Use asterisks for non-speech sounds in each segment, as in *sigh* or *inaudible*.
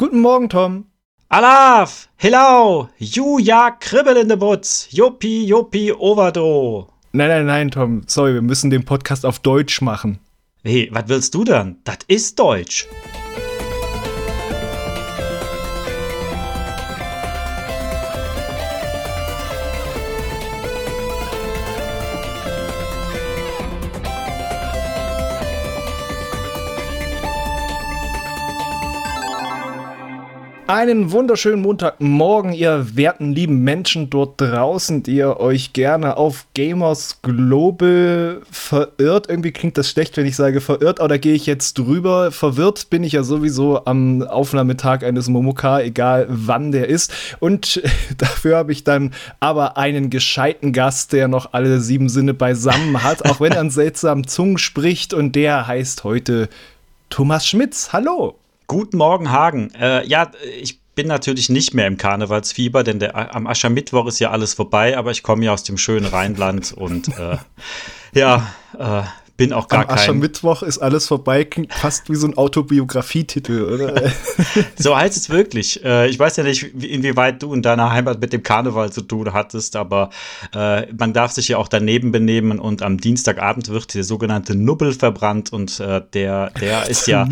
Guten Morgen, Tom. Alaf, hello, Juja, kribbel in de Butz, Juppi, Juppi, Overdro. Nein, nein, nein, Tom, sorry, wir müssen den Podcast auf Deutsch machen. Hey, was willst du denn? Das ist Deutsch. Einen wunderschönen Montagmorgen, ihr werten lieben Menschen dort draußen, die ihr euch gerne auf Gamers Global verirrt. Irgendwie klingt das schlecht, wenn ich sage verirrt, aber da gehe ich jetzt drüber. Verwirrt bin ich ja sowieso am Aufnahmetag eines Momoka, egal wann der ist. Und *laughs* dafür habe ich dann aber einen gescheiten Gast, der noch alle sieben Sinne beisammen hat, auch wenn er an *laughs* seltsamen Zungen spricht. Und der heißt heute Thomas Schmitz. Hallo! Guten Morgen, Hagen. Äh, ja, ich bin natürlich nicht mehr im Karnevalsfieber, denn der, am Aschermittwoch ist ja alles vorbei, aber ich komme ja aus dem schönen Rheinland und äh, ja, äh, bin auch gar Am kein. Aschermittwoch ist alles vorbei, klingt fast wie so ein Autobiografietitel, oder? *laughs* so heißt es wirklich. Äh, ich weiß ja nicht, inwieweit du in deiner Heimat mit dem Karneval zu tun hattest, aber äh, man darf sich ja auch daneben benehmen und am Dienstagabend wird der sogenannte Nubbel verbrannt und äh, der, der ist ja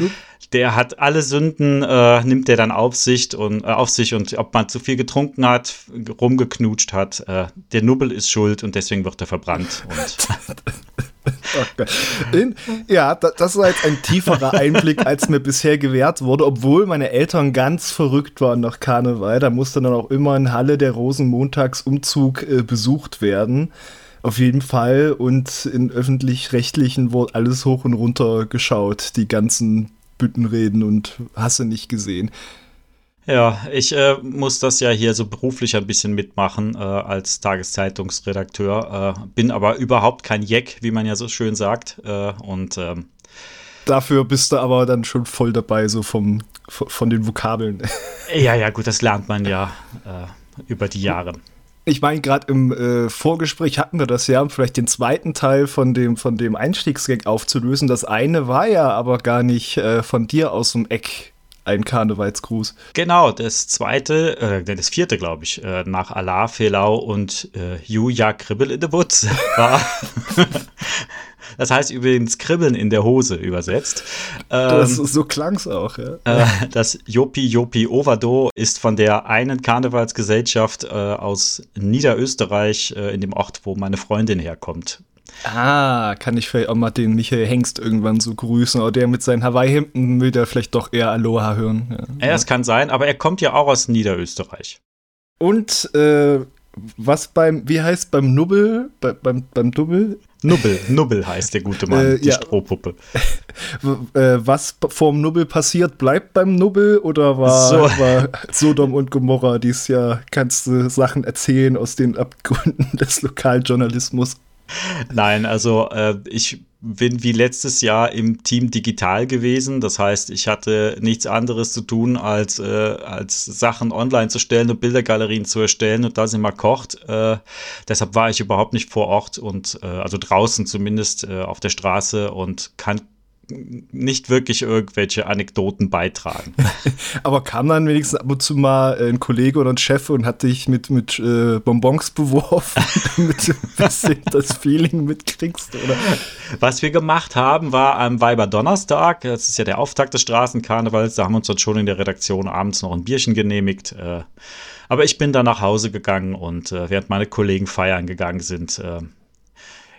der hat alle Sünden, äh, nimmt der dann auf sich und äh, auf sich und ob man zu viel getrunken hat, rumgeknutscht hat, äh, der Nubbel ist schuld und deswegen wird er verbrannt. *laughs* In, ja, das war jetzt ein tieferer Einblick, als mir bisher gewährt wurde, obwohl meine Eltern ganz verrückt waren nach Karneval. Da musste dann auch immer in Halle der Rosenmontagsumzug äh, besucht werden. Auf jeden Fall. Und in öffentlich-rechtlichen wurde alles hoch und runter geschaut. Die ganzen Büttenreden und hast du nicht gesehen. Ja, ich äh, muss das ja hier so beruflich ein bisschen mitmachen äh, als Tageszeitungsredakteur. Äh, bin aber überhaupt kein Jeck, wie man ja so schön sagt. Äh, und ähm, dafür bist du aber dann schon voll dabei, so vom, von den Vokabeln. Ja, ja, gut, das lernt man ja äh, über die Jahre. Ich meine, gerade im äh, Vorgespräch hatten wir das ja, um vielleicht den zweiten Teil von dem, von dem Einstiegsgag aufzulösen. Das eine war ja aber gar nicht äh, von dir aus dem Eck ein Karnevalsgruß. Genau, das zweite, äh, das vierte, glaube ich, äh, nach Allah, Felau und äh, Juja Kribbel in the Woods *laughs* war. Das heißt übrigens Kribbeln in der Hose übersetzt. Ähm, das, so klang es auch, ja. Äh, das Jopi Jopi Ovado ist von der einen Karnevalsgesellschaft äh, aus Niederösterreich, äh, in dem Ort, wo meine Freundin herkommt, Ah, kann ich vielleicht auch mal den Michael Hengst irgendwann so grüßen. Oder der mit seinen Hawaii-Hemden will der vielleicht doch eher Aloha hören. Ja, es kann sein, aber er kommt ja auch aus Niederösterreich. Und äh, was beim, wie heißt beim Nubbel, bei, beim, beim Dubbel? Nubbel, Nubbel heißt der gute Mann, äh, die ja. Strohpuppe. *laughs* Äh, was vorm Nubbel passiert, bleibt beim Nubbel oder war, so. *laughs* war Sodom und Gomorra dieses Jahr? Kannst du Sachen erzählen aus den Abgründen *laughs* des Lokaljournalismus? Nein, also äh, ich bin wie letztes Jahr im Team digital gewesen. Das heißt, ich hatte nichts anderes zu tun, als, äh, als Sachen online zu stellen und Bildergalerien zu erstellen und da sind wir kocht. Äh, deshalb war ich überhaupt nicht vor Ort und äh, also draußen zumindest äh, auf der Straße und kann nicht wirklich irgendwelche Anekdoten beitragen. *laughs* Aber kam dann wenigstens ab und zu mal ein Kollege oder ein Chef und hat dich mit, mit äh, Bonbons beworfen, *laughs* damit du ein bisschen *laughs* das Feeling mitkriegst, oder? Was wir gemacht haben, war am Weiberdonnerstag, das ist ja der Auftakt des Straßenkarnevals, da haben wir uns dann schon in der Redaktion abends noch ein Bierchen genehmigt. Äh, aber ich bin dann nach Hause gegangen und äh, während meine Kollegen feiern gegangen sind, äh,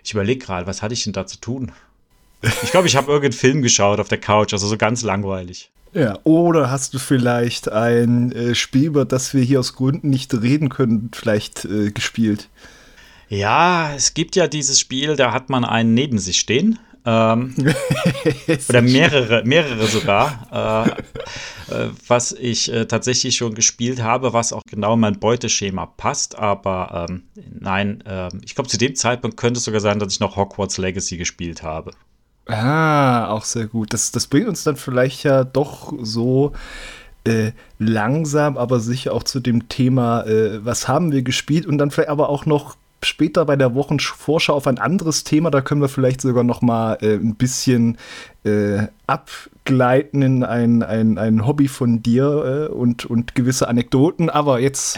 ich überlege gerade, was hatte ich denn da zu tun? Ich glaube, ich habe irgendeinen Film geschaut auf der Couch, also so ganz langweilig. Ja, oder hast du vielleicht ein äh, Spiel, über das wir hier aus Gründen nicht reden können, vielleicht äh, gespielt? Ja, es gibt ja dieses Spiel, da hat man einen neben sich stehen. Ähm, *laughs* oder mehrere, mehrere sogar. Äh, äh, was ich äh, tatsächlich schon gespielt habe, was auch genau in mein Beuteschema passt. Aber ähm, nein, ähm, ich glaube, zu dem Zeitpunkt könnte es sogar sein, dass ich noch Hogwarts Legacy gespielt habe. Ah, auch sehr gut. Das, das bringt uns dann vielleicht ja doch so äh, langsam, aber sicher auch zu dem Thema, äh, was haben wir gespielt und dann vielleicht aber auch noch später bei der Wochenvorschau auf ein anderes Thema. Da können wir vielleicht sogar noch mal äh, ein bisschen äh, ab abgleiten in ein, ein, ein Hobby von dir äh, und, und gewisse Anekdoten. Aber jetzt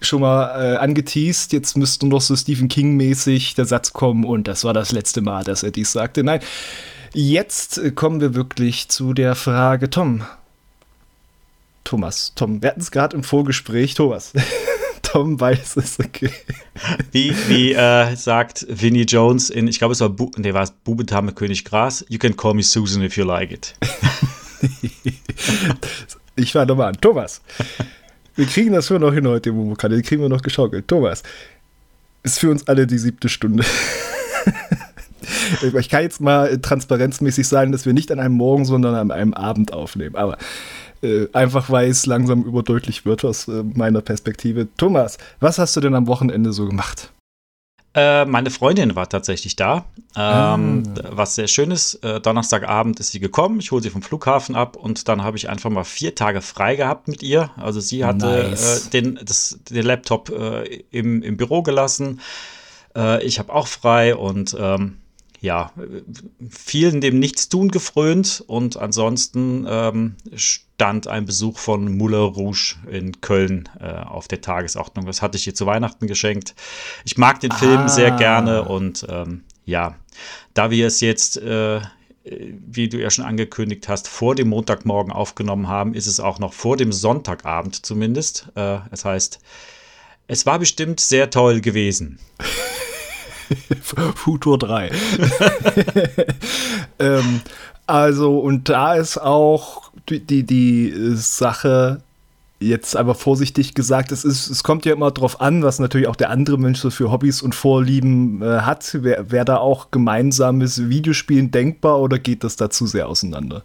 schon mal äh, angeteased, jetzt müsste noch so Stephen King-mäßig der Satz kommen und das war das letzte Mal, dass er dies sagte. Nein, jetzt kommen wir wirklich zu der Frage, Tom. Thomas, Tom, wir hatten es gerade im Vorgespräch, Thomas. *laughs* Tom weiß es, okay. Wie, wie äh, sagt Vinnie Jones in, ich glaube, es war, Bu nee, war es Bubentame König Gras, you can call me Susan if you like it. *laughs* ich war nochmal an. Thomas, wir kriegen das schon noch hin heute im Momo-Kanal, kriegen wir noch geschaukelt. Thomas, ist für uns alle die siebte Stunde. *laughs* ich kann jetzt mal transparenzmäßig sagen, dass wir nicht an einem Morgen, sondern an einem Abend aufnehmen. Aber äh, einfach weil es langsam überdeutlich wird aus äh, meiner Perspektive. Thomas, was hast du denn am Wochenende so gemacht? Äh, meine Freundin war tatsächlich da. Ähm, ah. Was sehr schön ist. Äh, Donnerstagabend ist sie gekommen. Ich hole sie vom Flughafen ab und dann habe ich einfach mal vier Tage frei gehabt mit ihr. Also sie hatte nice. äh, den, das, den Laptop äh, im, im Büro gelassen. Äh, ich habe auch frei und ähm, ja, vielen dem Nichtstun gefrönt und ansonsten ähm, stand ein Besuch von Moulin Rouge in Köln äh, auf der Tagesordnung. Das hatte ich ihr zu Weihnachten geschenkt. Ich mag den Film ah. sehr gerne und ähm, ja, da wir es jetzt, äh, wie du ja schon angekündigt hast, vor dem Montagmorgen aufgenommen haben, ist es auch noch vor dem Sonntagabend zumindest. Äh, das heißt, es war bestimmt sehr toll gewesen. *laughs* *laughs* Futur 3. *laughs* ähm, also, und da ist auch die, die, die Sache, jetzt aber vorsichtig gesagt, es, ist, es kommt ja immer drauf an, was natürlich auch der andere Mensch so für Hobbys und Vorlieben äh, hat. Wäre da auch gemeinsames Videospielen denkbar oder geht das dazu sehr auseinander?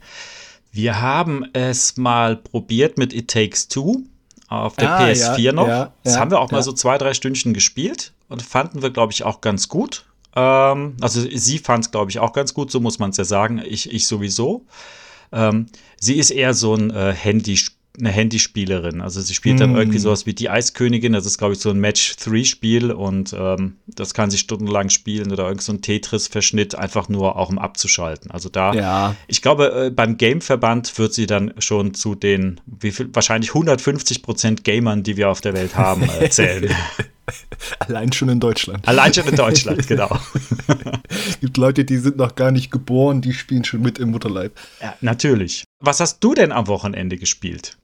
Wir haben es mal probiert mit It Takes Two auf der ah, PS4 ja, noch. Ja, das ja, haben wir auch mal so zwei, drei Stündchen gespielt und fanden wir, glaube ich, auch ganz gut. Ähm, also sie fand es, glaube ich, auch ganz gut, so muss man es ja sagen. Ich, ich sowieso. Ähm, sie ist eher so ein äh, Handyspiel eine Handyspielerin. Also sie spielt dann mm. irgendwie sowas wie die Eiskönigin. Das ist, glaube ich, so ein Match-3-Spiel und ähm, das kann sie stundenlang spielen oder irgend so ein Tetris-Verschnitt, einfach nur auch um abzuschalten. Also da, ja. ich glaube, äh, beim Game-Verband wird sie dann schon zu den, wie viel, wahrscheinlich 150 Prozent Gamern, die wir auf der Welt haben, äh, zählen. *laughs* *laughs* Allein schon in Deutschland. Allein schon in Deutschland, genau. *laughs* Es gibt Leute, die sind noch gar nicht geboren, die spielen schon mit im Mutterleib. Ja, natürlich. Was hast du denn am Wochenende gespielt?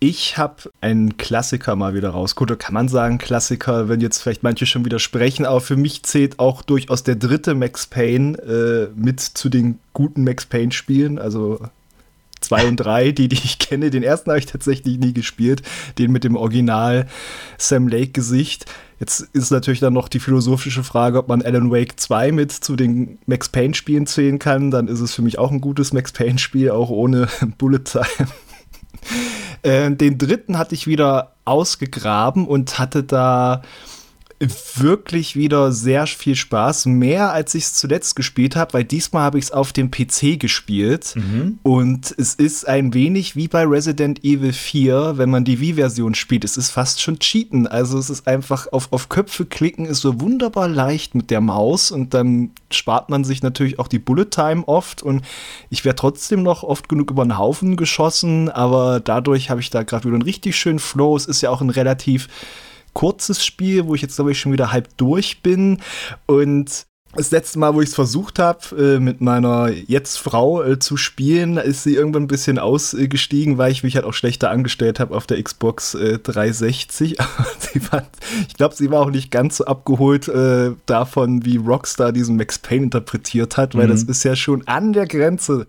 Ich habe einen Klassiker mal wieder rausgeholt. Oder kann man sagen Klassiker, wenn jetzt vielleicht manche schon widersprechen, aber für mich zählt auch durchaus der dritte Max Payne äh, mit zu den guten Max Payne-Spielen. Also zwei und drei, die, die ich kenne. Den ersten habe ich tatsächlich nie gespielt. Den mit dem Original Sam Lake-Gesicht. Jetzt ist natürlich dann noch die philosophische Frage, ob man Alan Wake 2 mit zu den Max Payne-Spielen zählen kann. Dann ist es für mich auch ein gutes Max Payne-Spiel, auch ohne *laughs* Bullet Time. Äh, den dritten hatte ich wieder ausgegraben und hatte da wirklich wieder sehr viel Spaß. Mehr als ich es zuletzt gespielt habe, weil diesmal habe ich es auf dem PC gespielt. Mhm. Und es ist ein wenig wie bei Resident Evil 4, wenn man die Wii-Version spielt. Es ist fast schon Cheaten. Also es ist einfach auf, auf Köpfe klicken, ist so wunderbar leicht mit der Maus und dann spart man sich natürlich auch die Bullet Time oft. Und ich werde trotzdem noch oft genug über den Haufen geschossen, aber dadurch habe ich da gerade wieder einen richtig schönen Flow. Es ist ja auch ein relativ kurzes Spiel, wo ich jetzt, glaube ich, schon wieder halb durch bin. Und das letzte Mal, wo ich es versucht habe, äh, mit meiner jetzt Frau äh, zu spielen, ist sie irgendwann ein bisschen ausgestiegen, weil ich mich halt auch schlechter angestellt habe auf der Xbox äh, 360. fand, *laughs* ich glaube, sie war auch nicht ganz so abgeholt äh, davon, wie Rockstar diesen Max Payne interpretiert hat, weil mhm. das ist ja schon an der Grenze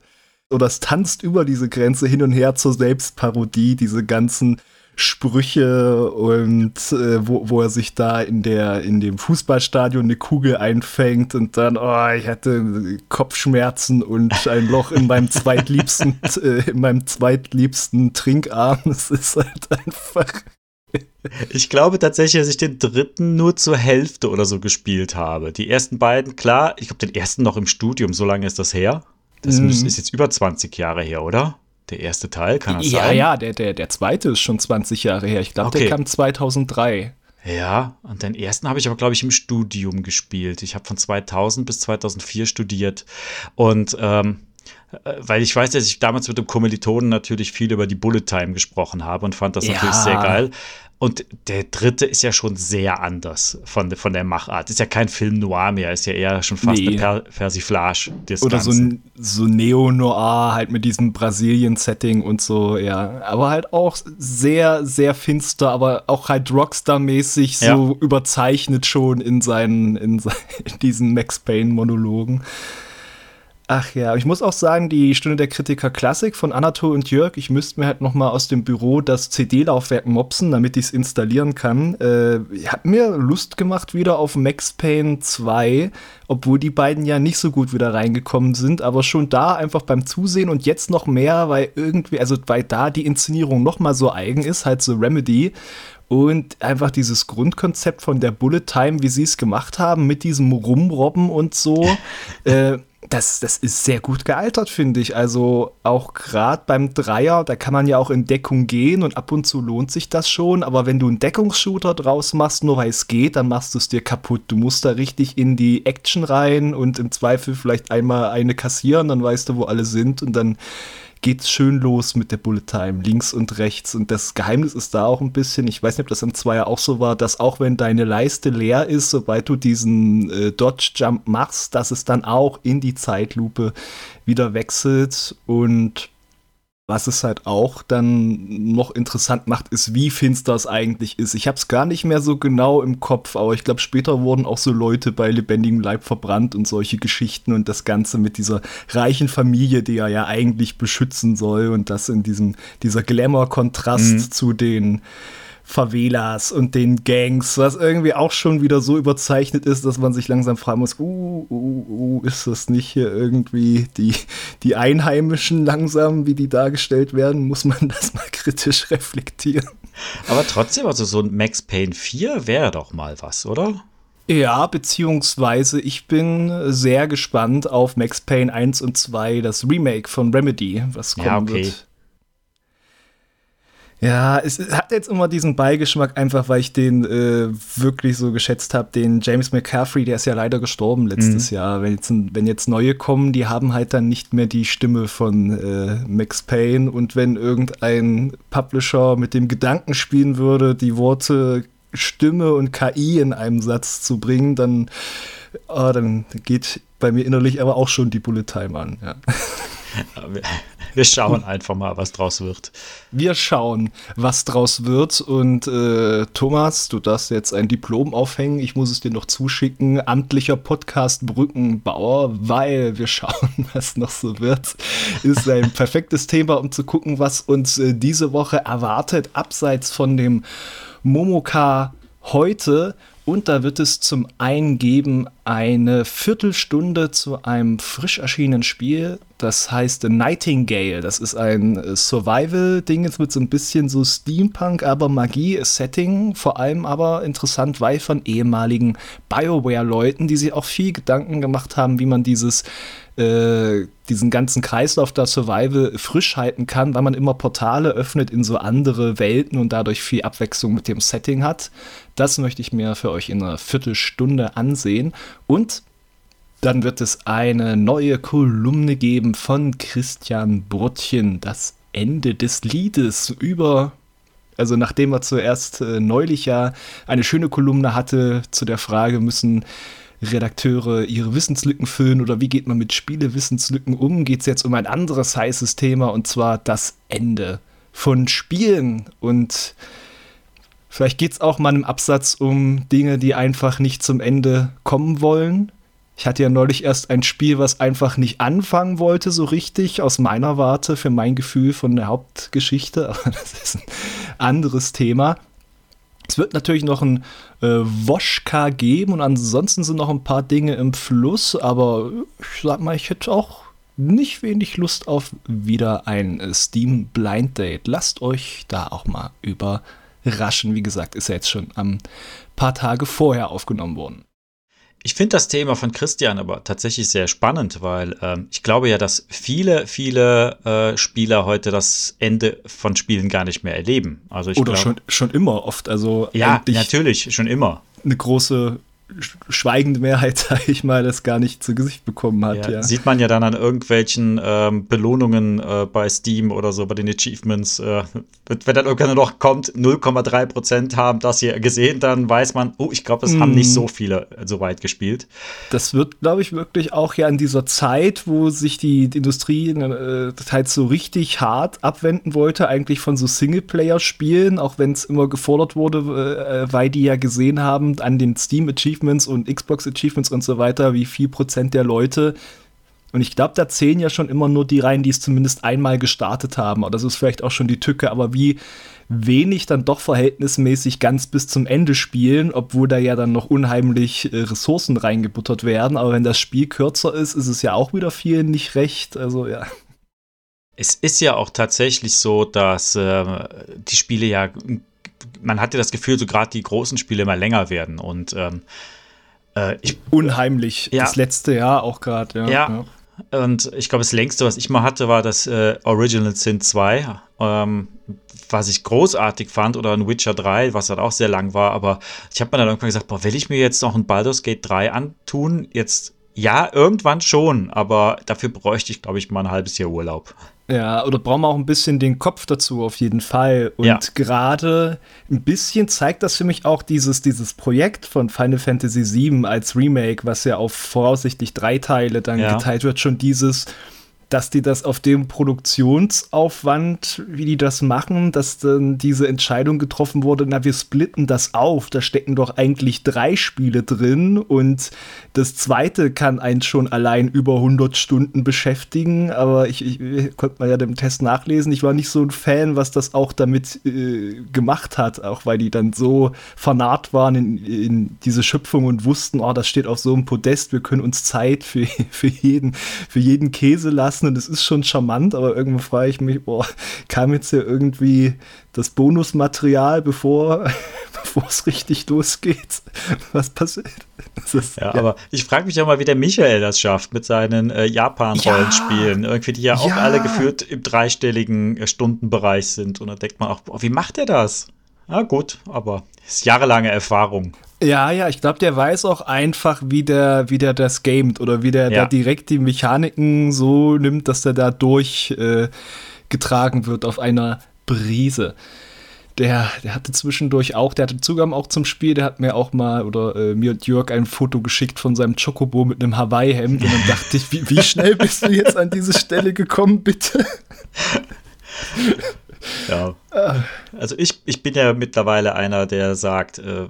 oder es tanzt über diese Grenze hin und her zur Selbstparodie, diese ganzen Sprüche und äh, wo, wo er sich da in der in dem Fußballstadion eine Kugel einfängt und dann oh ich hatte Kopfschmerzen und ein Loch in meinem zweitliebsten *laughs* äh, in meinem zweitliebsten Trinkarm es ist halt einfach ich glaube tatsächlich, dass ich den dritten nur zur Hälfte oder so gespielt habe. Die ersten beiden, klar, ich glaube den ersten noch im Studium, so lange ist das her. Das mm. ist jetzt über 20 Jahre her, oder? Der erste Teil, kann das ja, sein? Ja, ja, der, der, der zweite ist schon 20 Jahre her. Ich glaube, okay. der kam 2003. Ja, und den ersten habe ich aber, glaube ich, im Studium gespielt. Ich habe von 2000 bis 2004 studiert. Und ähm, äh, weil ich weiß, dass ich damals mit dem Kommilitonen natürlich viel über die Bullet Time gesprochen habe und fand das ja. natürlich sehr geil. Und der dritte ist ja schon sehr anders von, von der Machart. Ist ja kein Film noir mehr, ist ja eher schon fast nee. eine per Persiflage. Oder Ganzen. so, so Neo-Noir, halt mit diesem Brasilien-Setting und so, ja. Aber halt auch sehr, sehr finster, aber auch halt Rockstar-mäßig ja. so überzeichnet schon in seinen, in, *laughs* in diesen Max Payne-Monologen. Ach ja, ich muss auch sagen, die Stunde der Kritiker Klassik von Anatol und Jörg, ich müsste mir halt noch mal aus dem Büro das CD-Laufwerk mopsen, damit ich es installieren kann. Äh, hat mir Lust gemacht wieder auf Max Payne 2, obwohl die beiden ja nicht so gut wieder reingekommen sind, aber schon da einfach beim Zusehen und jetzt noch mehr, weil irgendwie, also weil da die Inszenierung noch mal so eigen ist, halt so Remedy und einfach dieses Grundkonzept von der Bullet Time, wie sie es gemacht haben, mit diesem Rumrobben und so, *laughs* äh, das, das ist sehr gut gealtert, finde ich. Also auch gerade beim Dreier, da kann man ja auch in Deckung gehen und ab und zu lohnt sich das schon. Aber wenn du einen Deckungsshooter draus machst, nur weil es geht, dann machst du es dir kaputt. Du musst da richtig in die Action rein und im Zweifel vielleicht einmal eine kassieren, dann weißt du, wo alle sind und dann geht's schön los mit der Bullet Time, links und rechts. Und das Geheimnis ist da auch ein bisschen, ich weiß nicht, ob das im Zweier auch so war, dass auch wenn deine Leiste leer ist, sobald du diesen äh, Dodge Jump machst, dass es dann auch in die Zeitlupe wieder wechselt und was es halt auch dann noch interessant macht, ist, wie finster es eigentlich ist. Ich habe es gar nicht mehr so genau im Kopf, aber ich glaube, später wurden auch so Leute bei lebendigem Leib verbrannt und solche Geschichten und das Ganze mit dieser reichen Familie, die er ja eigentlich beschützen soll und das in diesem, dieser Glamour-Kontrast mhm. zu den Favelas und den Gangs, was irgendwie auch schon wieder so überzeichnet ist, dass man sich langsam fragen muss, uh, uh, uh, ist das nicht hier irgendwie die, die Einheimischen langsam, wie die dargestellt werden? Muss man das mal *laughs* kritisch reflektieren? Aber trotzdem, also so ein Max Payne 4 wäre doch mal was, oder? Ja, beziehungsweise ich bin sehr gespannt auf Max Payne 1 und 2, das Remake von Remedy, was kommen ja, okay. wird. Ja, es hat jetzt immer diesen Beigeschmack, einfach weil ich den äh, wirklich so geschätzt habe. Den James McCaffrey, der ist ja leider gestorben letztes mhm. Jahr. Wenn jetzt, wenn jetzt neue kommen, die haben halt dann nicht mehr die Stimme von äh, Max Payne. Und wenn irgendein Publisher mit dem Gedanken spielen würde, die Worte Stimme und KI in einem Satz zu bringen, dann, oh, dann geht bei mir innerlich aber auch schon die Bullet Time an. Ja. *laughs* wir schauen einfach mal, was draus wird. Wir schauen, was draus wird. Und äh, Thomas, du darfst jetzt ein Diplom aufhängen. Ich muss es dir noch zuschicken. Amtlicher Podcast Brückenbauer, weil wir schauen, *laughs* was noch so wird. Ist ein perfektes Thema, um zu gucken, was uns äh, diese Woche erwartet, abseits von dem Momoka heute. Und da wird es zum einen geben eine Viertelstunde zu einem frisch erschienenen Spiel. Das heißt Nightingale. Das ist ein äh, Survival-Ding jetzt mit so ein bisschen so Steampunk, aber Magie-Setting. Vor allem aber interessant, weil von ehemaligen BioWare-Leuten, die sich auch viel Gedanken gemacht haben, wie man dieses äh, diesen ganzen Kreislauf der Survival frisch halten kann, weil man immer Portale öffnet in so andere Welten und dadurch viel Abwechslung mit dem Setting hat. Das möchte ich mir für euch in einer Viertelstunde ansehen. Und dann wird es eine neue Kolumne geben von Christian Bruttchen, das Ende des Liedes über also nachdem er zuerst äh, neulich ja eine schöne Kolumne hatte zu der Frage, müssen Redakteure ihre Wissenslücken füllen oder wie geht man mit Spielewissenslücken um, geht es jetzt um ein anderes heißes Thema und zwar das Ende von Spielen. Und vielleicht geht es auch mal im Absatz um Dinge, die einfach nicht zum Ende kommen wollen. Ich hatte ja neulich erst ein Spiel, was einfach nicht anfangen wollte, so richtig, aus meiner Warte, für mein Gefühl von der Hauptgeschichte. *laughs* Aber das ist ein anderes Thema. Es wird natürlich noch ein äh, Woschka geben und ansonsten sind noch ein paar Dinge im Fluss, aber ich sag mal, ich hätte auch nicht wenig Lust auf wieder ein Steam Blind Date. Lasst euch da auch mal überraschen. Wie gesagt, ist ja jetzt schon ein paar Tage vorher aufgenommen worden. Ich finde das Thema von Christian aber tatsächlich sehr spannend, weil ähm, ich glaube ja, dass viele, viele äh, Spieler heute das Ende von Spielen gar nicht mehr erleben. Also ich Oder glaub, schon, schon immer oft. Also ja, natürlich, schon immer. Eine große schweigende Mehrheit, *laughs* sage ich mal, das gar nicht zu Gesicht bekommen hat. Ja, ja. Sieht man ja dann an irgendwelchen ähm, Belohnungen äh, bei Steam oder so, bei den Achievements. Äh, wenn dann irgendwann noch kommt, 0,3 Prozent haben das hier gesehen, dann weiß man, oh, ich glaube, es mm. haben nicht so viele äh, so weit gespielt. Das wird, glaube ich, wirklich auch ja in dieser Zeit, wo sich die, Industrie äh, halt so richtig hart abwenden wollte, eigentlich von so Singleplayer-Spielen, auch wenn es immer gefordert wurde, äh, weil die ja gesehen haben an den Steam-Achievements und Xbox-Achievements und so weiter, wie viel Prozent der Leute und ich glaube, da zählen ja schon immer nur die rein, die es zumindest einmal gestartet haben. Oder das ist vielleicht auch schon die Tücke, aber wie wenig dann doch verhältnismäßig ganz bis zum Ende spielen, obwohl da ja dann noch unheimlich äh, Ressourcen reingebuttert werden. Aber wenn das Spiel kürzer ist, ist es ja auch wieder vielen nicht recht. Also ja. Es ist ja auch tatsächlich so, dass äh, die Spiele ja, man hatte das Gefühl, so gerade die großen Spiele immer länger werden und ähm, äh, ich, Unheimlich, ja. das letzte Jahr auch gerade. Ja, ja, ja, Und ich glaube, das längste, was ich mal hatte, war das äh, Original Sin 2, ähm, was ich großartig fand, oder ein Witcher 3, was halt auch sehr lang war. Aber ich habe mir dann irgendwann gesagt, boah, will ich mir jetzt noch ein Baldur's Gate 3 antun? Jetzt, ja, irgendwann schon, aber dafür bräuchte ich, glaube ich, mal ein halbes Jahr Urlaub. Ja, oder brauchen wir auch ein bisschen den Kopf dazu, auf jeden Fall. Und ja. gerade ein bisschen zeigt das für mich auch dieses, dieses Projekt von Final Fantasy VII als Remake, was ja auf voraussichtlich drei Teile dann ja. geteilt wird, schon dieses dass die das auf dem Produktionsaufwand, wie die das machen, dass dann diese Entscheidung getroffen wurde, na, wir splitten das auf, da stecken doch eigentlich drei Spiele drin und das zweite kann einen schon allein über 100 Stunden beschäftigen, aber ich, ich konnte mal ja dem Test nachlesen, ich war nicht so ein Fan, was das auch damit äh, gemacht hat, auch weil die dann so vernarrt waren in, in diese Schöpfung und wussten, oh, das steht auf so einem Podest, wir können uns Zeit für, *laughs* für, jeden, für jeden Käse lassen lassen und es ist schon charmant, aber irgendwo frage ich mich, boah, kam jetzt hier irgendwie das Bonusmaterial, bevor, *laughs* bevor es richtig losgeht? Was passiert? Ist, ja, ja, aber ich frage mich ja mal, wie der Michael das schafft mit seinen äh, Japan-Rollenspielen. Ja, Irgendwie, die ja, auch alle geführt im dreistelligen äh, Stundenbereich sind. Und da denkt man auch, boah, wie macht er das? Na gut, aber ist jahrelange Erfahrung. Ja, ja, ich glaube, der weiß auch einfach, wie der, wie der das gamet oder wie der ja. da direkt die Mechaniken so nimmt, dass der da durchgetragen äh, wird auf einer Brise. Der, der hatte zwischendurch auch, der hatte Zugang auch zum Spiel, der hat mir auch mal oder äh, mir und Jörg ein Foto geschickt von seinem Chocobo mit einem Hawaii-Hemd und dann dachte ich, wie, wie schnell bist du jetzt an diese Stelle gekommen, bitte? *laughs* Ja. Also ich, ich bin ja mittlerweile einer, der sagt, äh,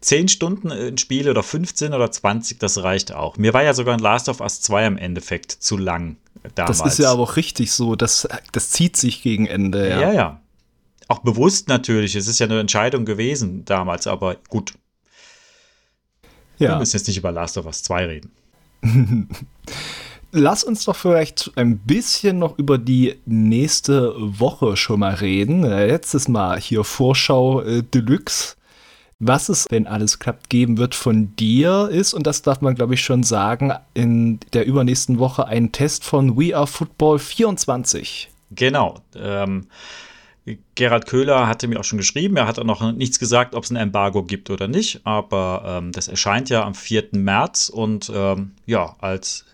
10 Stunden ein Spiel oder 15 oder 20, das reicht auch. Mir war ja sogar ein Last of Us 2 am Endeffekt zu lang damals. Das ist ja aber auch richtig so. Das, das zieht sich gegen Ende. Ja. ja, ja. Auch bewusst natürlich. Es ist ja eine Entscheidung gewesen damals, aber gut. Ja. Wir müssen jetzt nicht über Last of Us 2 reden. *laughs* Lass uns doch vielleicht ein bisschen noch über die nächste Woche schon mal reden. Äh, letztes Mal hier Vorschau äh, Deluxe. Was es, wenn alles klappt, geben wird von dir ist, und das darf man glaube ich schon sagen, in der übernächsten Woche ein Test von We Are Football 24. Genau. Ähm, Gerhard Köhler hatte mir auch schon geschrieben, er hat auch noch nichts gesagt, ob es ein Embargo gibt oder nicht, aber ähm, das erscheint ja am 4. März und ähm, ja, als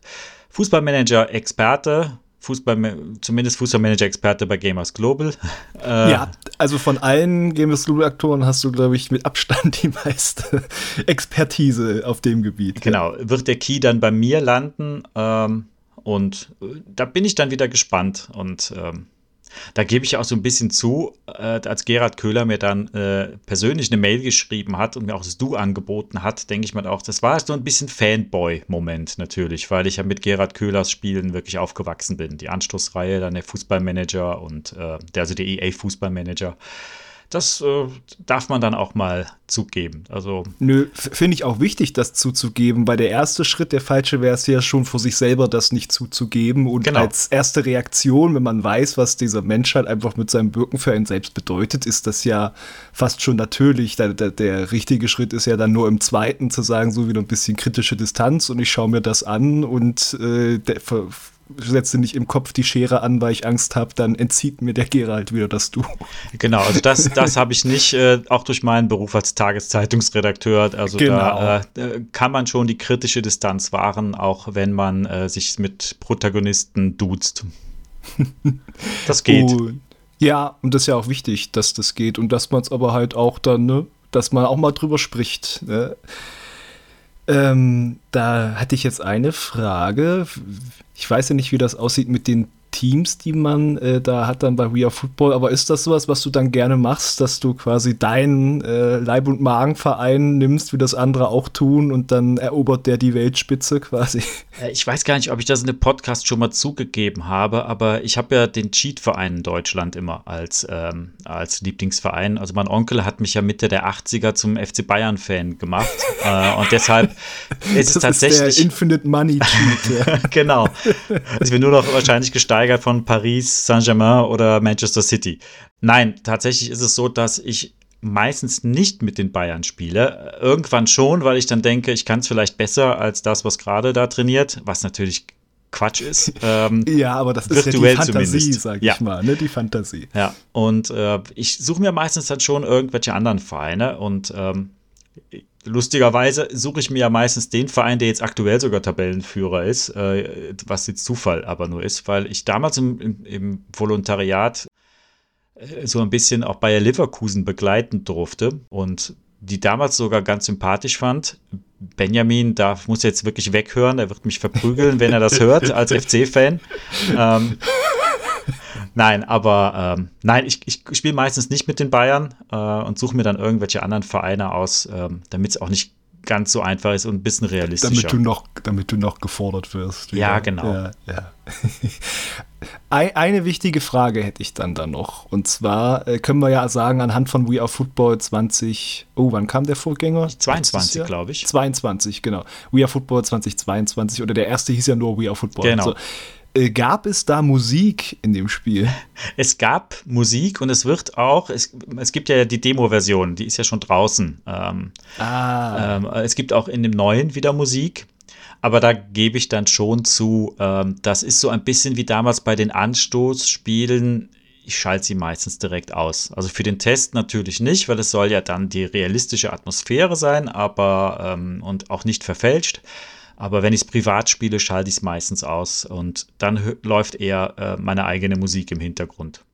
Fußballmanager-Experte, Fußball, zumindest Fußballmanager-Experte bei Gamers Global. *laughs* Äh, ja, also von allen Gamers Global-Aktoren hast du, glaube ich, mit Abstand die meiste *laughs* Expertise auf dem Gebiet. Genau, wird der Key dann bei mir landen ähm, und äh, da bin ich dann wieder gespannt und ähm, da gebe ich auch so ein bisschen zu, äh, als Gerhard Köhler mir dann äh, persönlich eine Mail geschrieben hat und mir auch das Du angeboten hat, denke ich mir auch, das war so ein bisschen Fanboy-Moment natürlich, weil ich ja mit Gerhard Köhlers Spielen wirklich aufgewachsen bin. Die Anstoßreihe, dann der Fußballmanager und äh, der, also der EA-Fußballmanager das äh, darf man dann auch mal zugeben. Also Nö, finde ich auch wichtig, das zuzugeben, weil der erste Schritt, der falsche wäre es ja schon vor sich selber, das nicht zuzugeben. Und genau. als erste Reaktion, wenn man weiß, was dieser Mensch halt einfach mit seinem Wirken für einen selbst bedeutet, ist das ja fast schon natürlich. Der, der, der richtige Schritt ist ja dann nur im zweiten zu sagen, so wieder ein bisschen kritische Distanz und ich schaue mir das an und äh, der, setze nicht im Kopf die Schere an, weil ich Angst habe, dann entzieht mir der Gerald wieder das Du. Genau, also das, *laughs* das habe ich nicht, äh, auch durch meinen Beruf als Tageszeitungsredakteur. Also genau. da äh, kann man schon die kritische Distanz wahren, auch wenn man äh, sich mit Protagonisten duzt. *laughs* Das geht. Und, ja, und das ist ja auch wichtig, dass das geht und dass man es aber halt auch dann, ne, dass man auch mal drüber spricht. Ne? Ähm, da hatte ich jetzt eine Frage. Ich weiß ja nicht, wie das aussieht mit den Teams, die man äh, da hat dann bei We Are Football. Aber ist das sowas, was du dann gerne machst, dass du quasi deinen äh, Leib- und Magenverein nimmst, wie das andere auch tun und dann erobert der die Weltspitze quasi? *laughs* Äh, ich weiß gar nicht, ob ich das in dem Podcast schon mal zugegeben habe, aber ich habe ja den Cheat-Verein in Deutschland immer als, ähm, als Lieblingsverein. Also mein Onkel hat mich ja Mitte der 80er zum FC Bayern-Fan gemacht *laughs* äh, und deshalb ist das es tatsächlich. Ist der Infinite Money Cheat. *laughs* Ja. genau. Also ich bin nur noch wahrscheinlich gesteigert gesteigert von Paris, Saint-Germain oder Manchester City. Nein, tatsächlich ist es so, dass ich meistens nicht mit den Bayern spiele. Irgendwann schon, weil ich dann denke, ich kann es vielleicht besser als das, was gerade da trainiert, was natürlich Quatsch ist. *laughs* Ähm, ja, aber das ist ja die Fantasie, sag ich ja. mal, ne? die Fantasie. Ja, und äh, ich suche mir meistens dann schon irgendwelche anderen Vereine und ähm, lustigerweise suche ich mir ja meistens den Verein, der jetzt aktuell sogar Tabellenführer ist, äh, was jetzt Zufall aber nur ist, weil ich damals im, im, im Volontariat äh, so ein bisschen auch Bayer Leverkusen begleiten durfte und die damals sogar ganz sympathisch fand. Benjamin da muss jetzt wirklich weghören, er wird mich verprügeln, wenn er das hört als *laughs* FC-Fan. Ähm, Nein, aber ähm, nein, ich, ich spiele meistens nicht mit den Bayern äh, und suche mir dann irgendwelche anderen Vereine aus, ähm, damit es auch nicht ganz so einfach ist und ein bisschen realistischer. Damit du noch, damit du noch gefordert wirst. Wieder. Ja, genau. Ja, ja. *laughs* Eine wichtige Frage hätte ich dann da noch. Und zwar äh, können wir ja sagen, anhand von We Are Football 20, oh, wann kam der Vorgänger? 22, glaube ich. 22, genau. We Are Football 2022 oder der erste hieß ja nur We Are Football. Genau. So. Äh, gab es da Musik in dem Spiel? *laughs* Es gab Musik und es wird auch, es, es gibt ja die Demo-Version, die ist ja schon draußen. Ähm, ah. Ähm, es gibt auch in dem neuen wieder Musik. Aber da gebe ich dann schon zu, ähm, das ist so ein bisschen wie damals bei den Anstoßspielen. Ich schalte sie meistens direkt aus. Also für den Test natürlich nicht, weil es soll ja dann die realistische Atmosphäre sein, aber ähm, und auch nicht verfälscht. Aber wenn ich es privat spiele, schalte ich es meistens aus und dann läuft eher äh, meine eigene Musik im Hintergrund.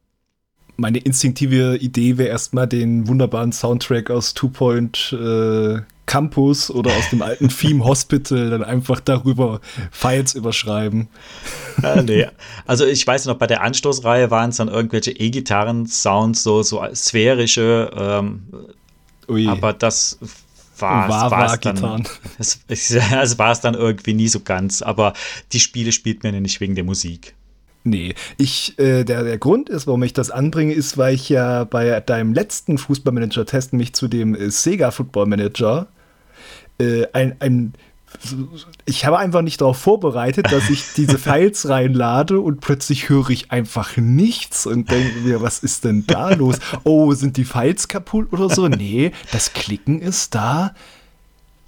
Meine instinktive Idee wäre erstmal den wunderbaren Soundtrack aus Two Point äh, Campus oder aus dem alten *laughs* Theme Hospital dann einfach darüber Files überschreiben. Ah, nee. *laughs* Also ich weiß noch, bei der Anstoßreihe waren es dann irgendwelche E-Gitarren-Sounds, so, so sphärische, ähm, aber das war, war es dann, *laughs* es, es war es dann irgendwie nie so ganz, aber die Spiele spielt man ja nicht wegen der Musik. Nee, ich, äh, der, der Grund ist, warum ich das anbringe, ist, weil ich ja bei deinem letzten Fußballmanager-Test mich zu dem äh, Sega Football Manager äh, ein, ein ich habe einfach nicht darauf vorbereitet, dass ich diese *laughs* Files reinlade und plötzlich höre ich einfach nichts und denke mir, was ist denn da los? Oh, sind die Files kaputt oder so? Nee, das Klicken ist da.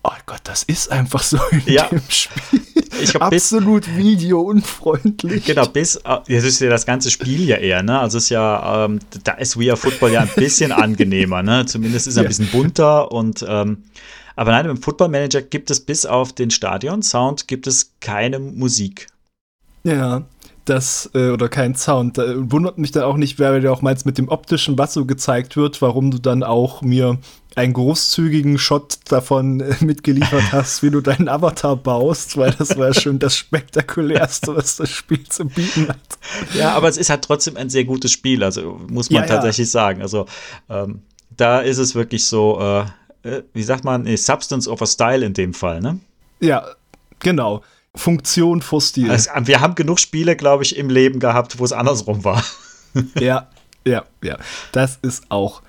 Oh Gott, das ist einfach so in ja. dem Spiel. Ich Absolut videounfreundlich. Genau, bis, äh, jetzt ist ja das ganze Spiel ja eher, ne? Also ist ja, ähm, da ist We Are Football ja ein bisschen *laughs* angenehmer, ne? Zumindest ist er ja. ein bisschen bunter und ähm, aber nein, im Football Manager gibt es bis auf den Stadion-Sound gibt es keine Musik. Ja, das, äh, oder kein Sound. Da wundert mich dann auch nicht, wer du auch meinst, mit dem optischen, was so gezeigt wird, warum du dann auch mir einen großzügigen Shot davon äh, *laughs* mitgeliefert hast, wie du deinen Avatar baust, weil das war schon das spektakulärste, *laughs* was das Spiel zu bieten hat. Ja, aber es ist halt trotzdem ein sehr gutes Spiel, also muss man ja, tatsächlich ja. sagen. Also ähm, da ist es wirklich so, äh, äh, wie sagt man, a Substance of a Style in dem Fall, ne? Ja, genau. Funktion vor Stil. Also, wir haben genug Spiele, glaube ich, im Leben gehabt, wo es andersrum war. *laughs* ja, ja, ja. Das ist auch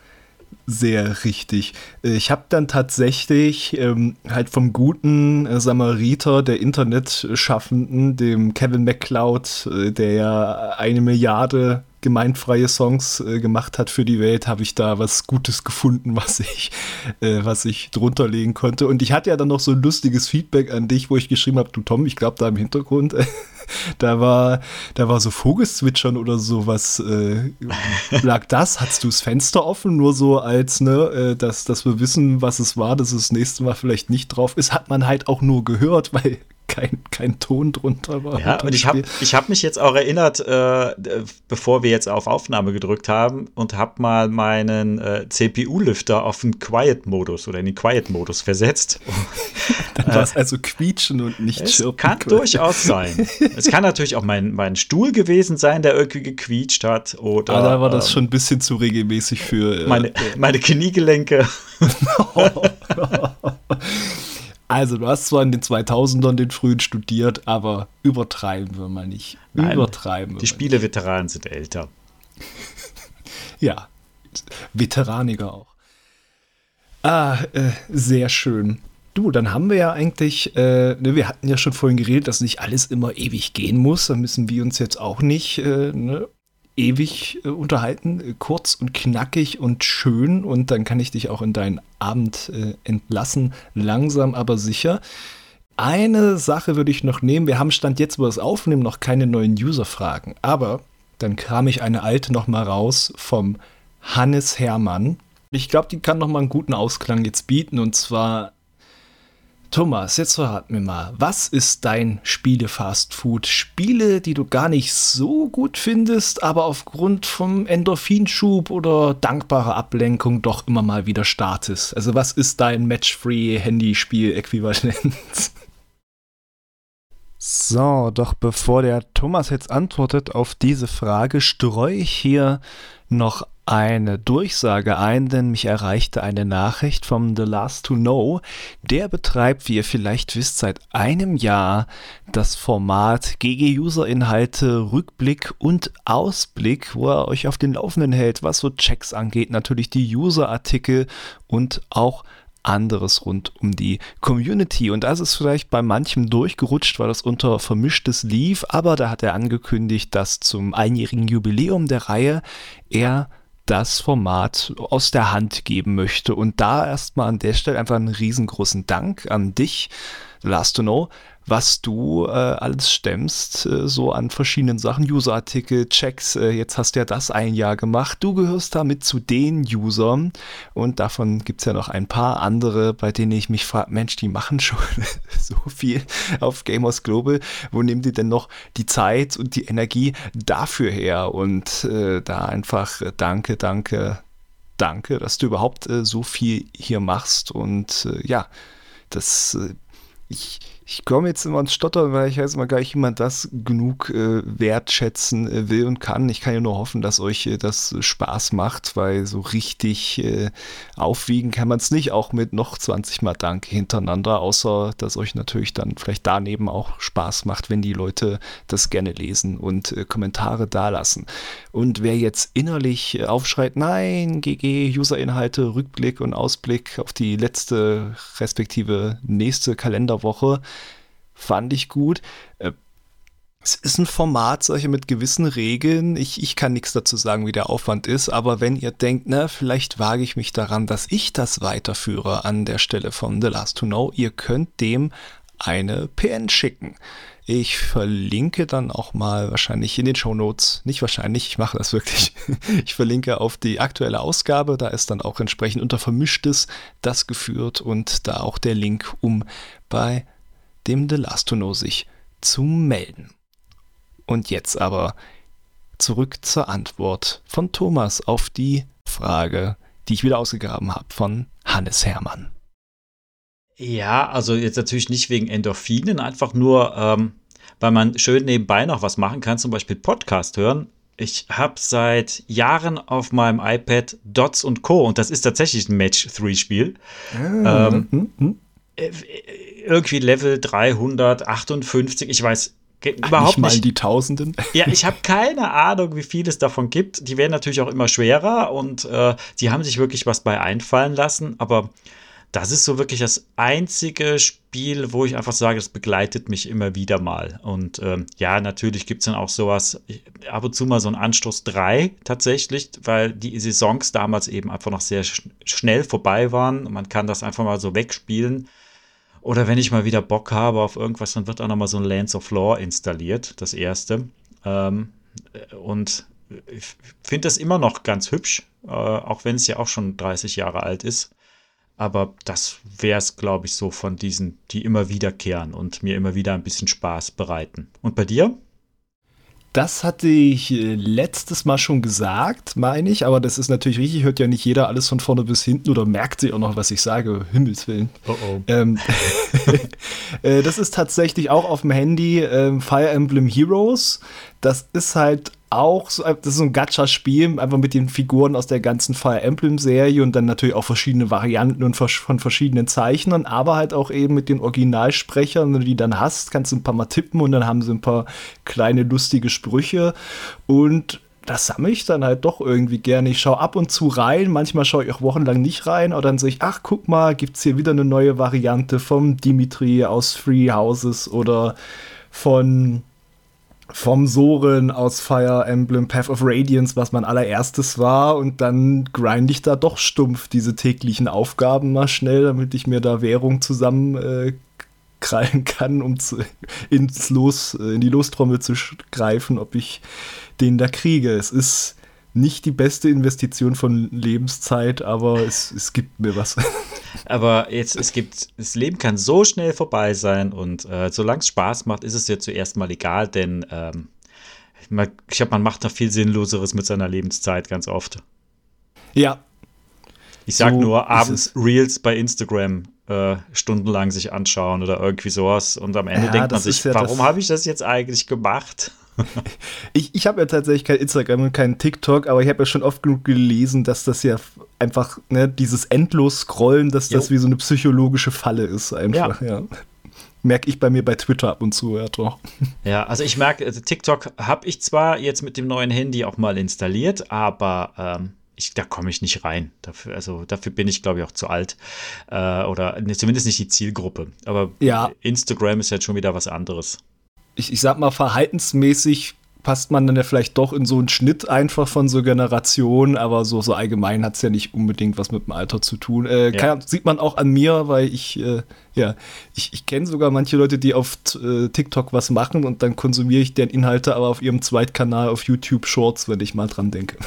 sehr richtig. Ich habe dann tatsächlich ähm, halt vom guten äh, Samariter der Internetschaffenden, dem Kevin McCloud, äh, der ja eine Milliarde gemeinfreie Songs äh, gemacht hat für die Welt, habe ich da was Gutes gefunden, *laughs* was ich, äh, was ich drunter legen konnte. Und ich hatte ja dann noch so ein lustiges Feedback an dich, wo ich geschrieben habe, du Tom, ich glaube da im Hintergrund, *laughs* da war, da war so Vogelzwitschern oder sowas. Äh, lag das? Hattest du das Fenster offen? Nur so als, ne, äh, dass, dass wir wissen, was es war, dass es das nächste Mal vielleicht nicht drauf ist, hat man halt auch nur gehört, *laughs* weil kein, kein Ton drunter war. Ja, und ich habe ich hab mich jetzt auch erinnert, äh, bevor wir jetzt auf Aufnahme gedrückt haben und habe mal meinen äh, CPU-Lüfter auf den Quiet-Modus oder in den Quiet-Modus versetzt. *laughs* Dann war es also quietschen und nicht es chirpen. Kann können. durchaus sein. *laughs* es kann natürlich auch mein, mein Stuhl gewesen sein, der irgendwie gequietscht hat. Oder, Aber da war das ähm, schon ein bisschen zu regelmäßig für. Äh, meine, meine Kniegelenke. *laughs* Also, du hast zwar in den 2000ern den frühen studiert, aber übertreiben wir mal nicht. Nein, übertreiben wir Die Spieleveteranen sind älter. *laughs* ja, veteraniger auch. Ah, äh, sehr schön. Du, dann haben wir ja eigentlich, äh, ne, wir hatten ja schon vorhin geredet, dass nicht alles immer ewig gehen muss. Da müssen wir uns jetzt auch nicht äh, ne, ewig äh, unterhalten, kurz und knackig und schön und dann kann ich dich auch in deinen Abend äh, entlassen, langsam aber sicher. Eine Sache würde ich noch nehmen. Wir haben Stand jetzt, wo wir es aufnehmen, noch keine neuen User-Fragen. Aber dann kram ich eine alte noch mal raus vom Hannes Hermann. Ich glaube, die kann noch mal einen guten Ausklang jetzt bieten. Und zwar Thomas, jetzt verrat mir mal, was ist dein Spiele-Fast-Food? Spiele, die du gar nicht so gut findest, aber aufgrund vom Endorphinschub oder dankbarer Ablenkung doch immer mal wieder startest. Also was ist dein Match-Free-Handyspiel-Äquivalent? *laughs* So, doch bevor der Thomas jetzt antwortet auf diese Frage, streue ich hier noch eine Durchsage ein, denn mich erreichte eine Nachricht vom The Last to Know. Der betreibt, wie ihr vielleicht wisst, seit einem Jahr das Format GG-User-Inhalte, Rückblick und Ausblick, wo er euch auf den Laufenden hält, was so Checks angeht, natürlich die User-Artikel und auch anderes rund um die Community. Und das ist vielleicht bei manchem durchgerutscht, weil das unter Vermischtes lief, aber da hat er angekündigt, dass zum einjährigen Jubiläum der Reihe er das Format aus der Hand geben möchte. Und da erstmal an der Stelle einfach einen riesengroßen Dank an dich, Last to Know, was du äh, alles stemmst, äh, so an verschiedenen Sachen, User-Artikel, Checks. Äh, jetzt hast du ja das ein Jahr gemacht. Du gehörst damit zu den Usern und davon gibt es ja noch ein paar andere, bei denen ich mich frage, Mensch, die machen schon *laughs* so viel auf Gamers Global. Wo nehmen die denn noch die Zeit und die Energie dafür her? Und äh, da einfach äh, danke, danke, danke, dass du überhaupt äh, so viel hier machst und ja, das ich ich komme jetzt immer ins Stottern, weil ich weiß immer gar nicht, wie man das genug äh, wertschätzen äh, will und kann. Ich kann ja nur hoffen, dass euch äh, das Spaß macht, weil so richtig äh, aufwiegen kann man es nicht, auch mit noch 20 Mal Dank hintereinander, außer dass euch natürlich dann vielleicht daneben auch Spaß macht, wenn die Leute das gerne lesen und äh, Kommentare dalassen. Und wer jetzt innerlich äh, aufschreit, nein, GG, User-Inhalte, Rückblick und Ausblick auf die letzte respektive nächste Kalenderwoche, fand ich gut. Äh, es ist ein Format, solche mit gewissen Regeln. Ich, ich kann nichts dazu sagen, wie der Aufwand ist, aber wenn ihr denkt, na, vielleicht wage ich mich daran, dass ich das weiterführe an der Stelle von The Last to Know, ihr könnt dem eine PN schicken. Ich verlinke dann auch mal wahrscheinlich in den Show Notes, nicht wahrscheinlich, ich mache das wirklich. *laughs* Ich verlinke auf die aktuelle Ausgabe, da ist dann auch entsprechend unter Vermischtes das geführt und da auch der Link, um bei dem The Last to Know sich zu melden. Und jetzt aber zurück zur Antwort von Thomas auf die Frage, die ich wieder ausgegraben habe von Hannes Hermann. Ja, also jetzt natürlich nicht wegen Endorphinen, einfach nur, ähm, weil man schön nebenbei noch was machen kann, zum Beispiel Podcast hören. Ich habe seit Jahren auf meinem iPad Dots und Co. und das ist tatsächlich ein Match-3-Spiel. Ah, ähm, hm, hm. Äh, irgendwie Level 358, ich weiß überhaupt nicht. mal die Tausenden. *laughs* Ja, ich *laughs* habe keine Ahnung, wie viel es davon gibt. Die werden natürlich auch immer schwerer und äh, die haben sich wirklich was bei einfallen lassen, aber das ist so wirklich das einzige Spiel, wo ich einfach sage, es begleitet mich immer wieder mal. Und ähm, ja, natürlich gibt es dann auch sowas, ab und zu mal so ein Anstoß 3 tatsächlich, weil die Saisons damals eben einfach noch sehr sch schnell vorbei waren. Und man kann das einfach mal so wegspielen. Oder wenn ich mal wieder Bock habe auf irgendwas, dann wird auch noch mal so ein Lands of Lore installiert, das erste. Ähm, und ich finde das immer noch ganz hübsch, äh, auch wenn es ja auch schon 30 Jahre alt ist. Aber das wäre es, glaube ich, so von diesen, die immer wiederkehren und mir immer wieder ein bisschen Spaß bereiten. Und bei dir? Das hatte ich äh, letztes Mal schon gesagt, meine ich, aber das ist natürlich richtig, hört ja nicht jeder alles von vorne bis hinten oder merkt sich auch noch, was ich sage, Himmelswillen. Oh oh. Ähm, *laughs* äh, das ist tatsächlich auch auf dem Handy ähm, Fire Emblem Heroes. Das ist halt auch so, das ist so ein Gacha-Spiel, einfach mit den Figuren aus der ganzen Fire Emblem-Serie und dann natürlich auch verschiedene Varianten und von verschiedenen Zeichnern, aber halt auch eben mit den Originalsprechern, wenn du die dann hast, kannst du ein paar Mal tippen und dann haben sie ein paar kleine lustige Sprüche und das sammle ich dann halt doch irgendwie gerne. Ich schaue ab und zu rein, manchmal schaue ich auch wochenlang nicht rein, aber dann sehe ich, ach, guck mal, gibt es hier wieder eine neue Variante vom Dimitri aus Free Houses oder von vom Soren aus Fire Emblem Path of Radiance, was mein allererstes war, und dann grind ich da doch stumpf diese täglichen Aufgaben mal schnell, damit ich mir da Währung zusammen äh, krallen *laughs* kann, um zu, ins Los, äh, in die Lostrommel zu greifen, ob ich den da kriege. Es ist nicht die beste Investition von Lebenszeit, aber es, es gibt mir was. *laughs* Aber jetzt, es gibt, das Leben kann so schnell vorbei sein und äh, solange es Spaß macht, ist es ja zuerst mal egal, denn ähm, ich glaube, man macht da viel Sinnloseres mit seiner Lebenszeit ganz oft. Ja. Ich sag so nur, abends Reels bei Instagram äh, stundenlang sich anschauen oder irgendwie sowas und am Ende ja, denkt man sich, ja warum habe ich das jetzt eigentlich gemacht? *laughs* ich ich habe ja tatsächlich kein Instagram und keinen TikTok, aber ich habe ja schon oft genug gelesen, dass das ja einfach, ne, dieses endlos Scrollen, dass jo. das wie so eine psychologische Falle ist, einfach, ja. ja. Merke ich bei mir bei Twitter ab und zu, ja doch. *laughs* Ja, also ich merke, also TikTok habe ich zwar jetzt mit dem neuen Handy auch mal installiert, aber ähm, ich, da komme ich nicht rein. Dafür, also dafür bin ich, glaube ich, auch zu alt. Äh, oder ne, zumindest nicht die Zielgruppe. Aber ja. Instagram ist jetzt schon wieder was anderes ich, ich sag mal, verhaltensmäßig passt man dann ja vielleicht doch in so einen Schnitt einfach von so Generationen, aber so, so allgemein hat es ja nicht unbedingt was mit dem Alter zu tun. Äh, ja. kann, sieht man auch an mir, weil ich, äh, ja, ich, ich kenne sogar manche Leute, die auf äh, TikTok was machen und dann konsumiere ich deren Inhalte aber auf ihrem Zweitkanal auf YouTube Shorts, wenn ich mal dran denke.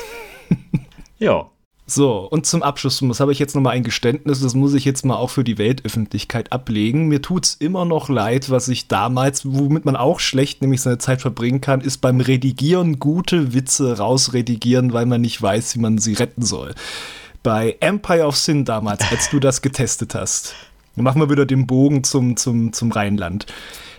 ja, so, und zum Abschluss, das habe ich jetzt nochmal ein Geständnis, das muss ich jetzt mal auch für die Weltöffentlichkeit ablegen. Mir tut es immer noch leid, was ich damals, womit man auch schlecht nämlich seine Zeit verbringen kann, ist beim Redigieren gute Witze rausredigieren, weil man nicht weiß, wie man sie retten soll. Bei Empire of Sin damals, als du das getestet hast, machen wir wieder den Bogen zum, zum, zum Rheinland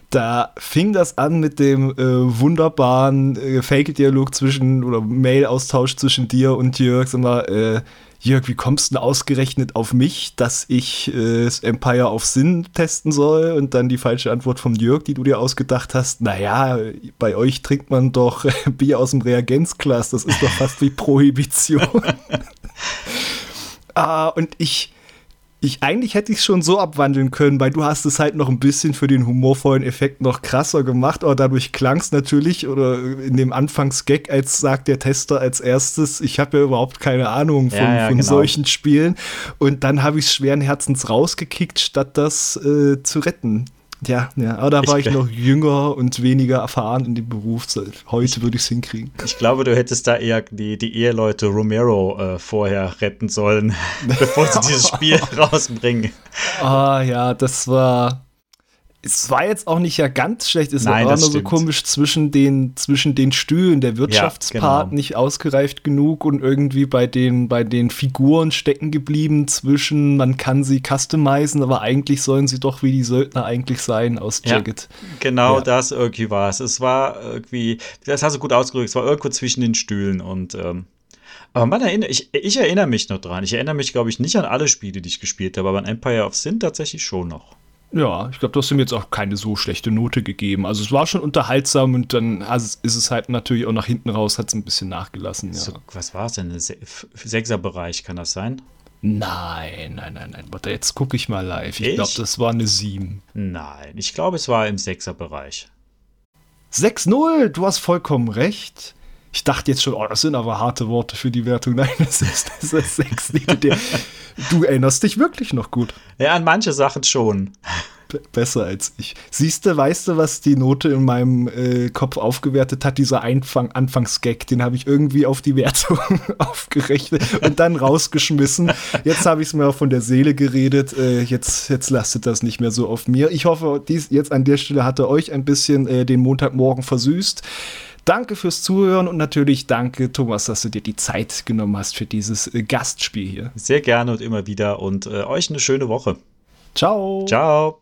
da fing das an mit dem äh, wunderbaren äh, Fake-Dialog zwischen oder Mail-Austausch zwischen dir und Jörg. Sag mal, äh, Jörg, wie kommst du denn ausgerechnet auf mich, dass ich äh, das Empire of Sin testen soll? Und dann die falsche Antwort vom Jörg, die du dir ausgedacht hast. Naja, bei euch trinkt man doch *laughs* Bier aus dem Reagenzglas. Das ist doch fast wie Prohibition. *laughs* ah, und ich ich eigentlich hätte ich es schon so abwandeln können, weil du hast es halt noch ein bisschen für den humorvollen Effekt noch krasser gemacht, aber dadurch klang es natürlich oder in dem Anfangsgag, als sagt der Tester als erstes, ich habe ja überhaupt keine Ahnung von, ja, ja, von genau. solchen Spielen und dann habe ich es schweren Herzens rausgekickt, statt das äh, zu retten. Ja, ja, aber da war ich, ich noch jünger und weniger erfahren in dem Beruf. Heute würde ich es hinkriegen. Ich glaube, du hättest da eher die, die Eheleute Romero äh, vorher retten sollen, *laughs* bevor sie dieses Spiel *laughs* rausbringen. Ah ja, das war es war jetzt auch nicht ja ganz schlecht, es Nein, war nur so komisch zwischen den, zwischen den Stühlen. Der Wirtschaftspart ja, genau. nicht ausgereift genug und irgendwie bei den, bei den Figuren stecken geblieben zwischen, man kann sie customizen, aber eigentlich sollen sie doch wie die Söldner eigentlich sein aus Jagged. Ja, genau ja. das irgendwie war es. Es war irgendwie, das hast du gut ausgedrückt, es war irgendwo zwischen den Stühlen und ähm aber man erinnert, ich, ich erinnere mich noch dran. Ich erinnere mich, glaube ich, nicht an alle Spiele, die ich gespielt habe, aber an Empire of Sin tatsächlich schon noch. Ja, ich glaube, du hast ihm jetzt auch keine so schlechte Note gegeben. Also es war schon unterhaltsam und dann ist es halt natürlich auch nach hinten raus, hat es ein bisschen nachgelassen. Ja. So, was war es denn? Sechser Bereich kann das sein? Nein, nein, nein, nein. Warte, jetzt gucke ich mal live. Ich glaube, das war eine 7. Nein, ich glaube, es war im 6er-Bereich. 6-0, du hast vollkommen recht. Ich dachte jetzt schon, oh, das sind aber harte Worte für die Wertung. *laughs* Nein, das ist, das ist 6. *laughs* du erinnerst dich wirklich noch gut. Ja, an manche Sachen schon besser als ich. Siehst du, weißt du, was die Note in meinem äh, Kopf aufgewertet hat? Dieser Einfang Anfangsgag, den habe ich irgendwie auf die Wertung *laughs* aufgerechnet und dann rausgeschmissen. Jetzt habe ich es mir auch von der Seele geredet. Äh, jetzt, jetzt lastet das nicht mehr so auf mir. Ich hoffe, dies jetzt an der Stelle hatte euch ein bisschen äh, den Montagmorgen versüßt. Danke fürs Zuhören und natürlich danke, Thomas, dass du dir die Zeit genommen hast für dieses äh, Gastspiel hier. Sehr gerne und immer wieder und äh, euch eine schöne Woche. Ciao. Ciao.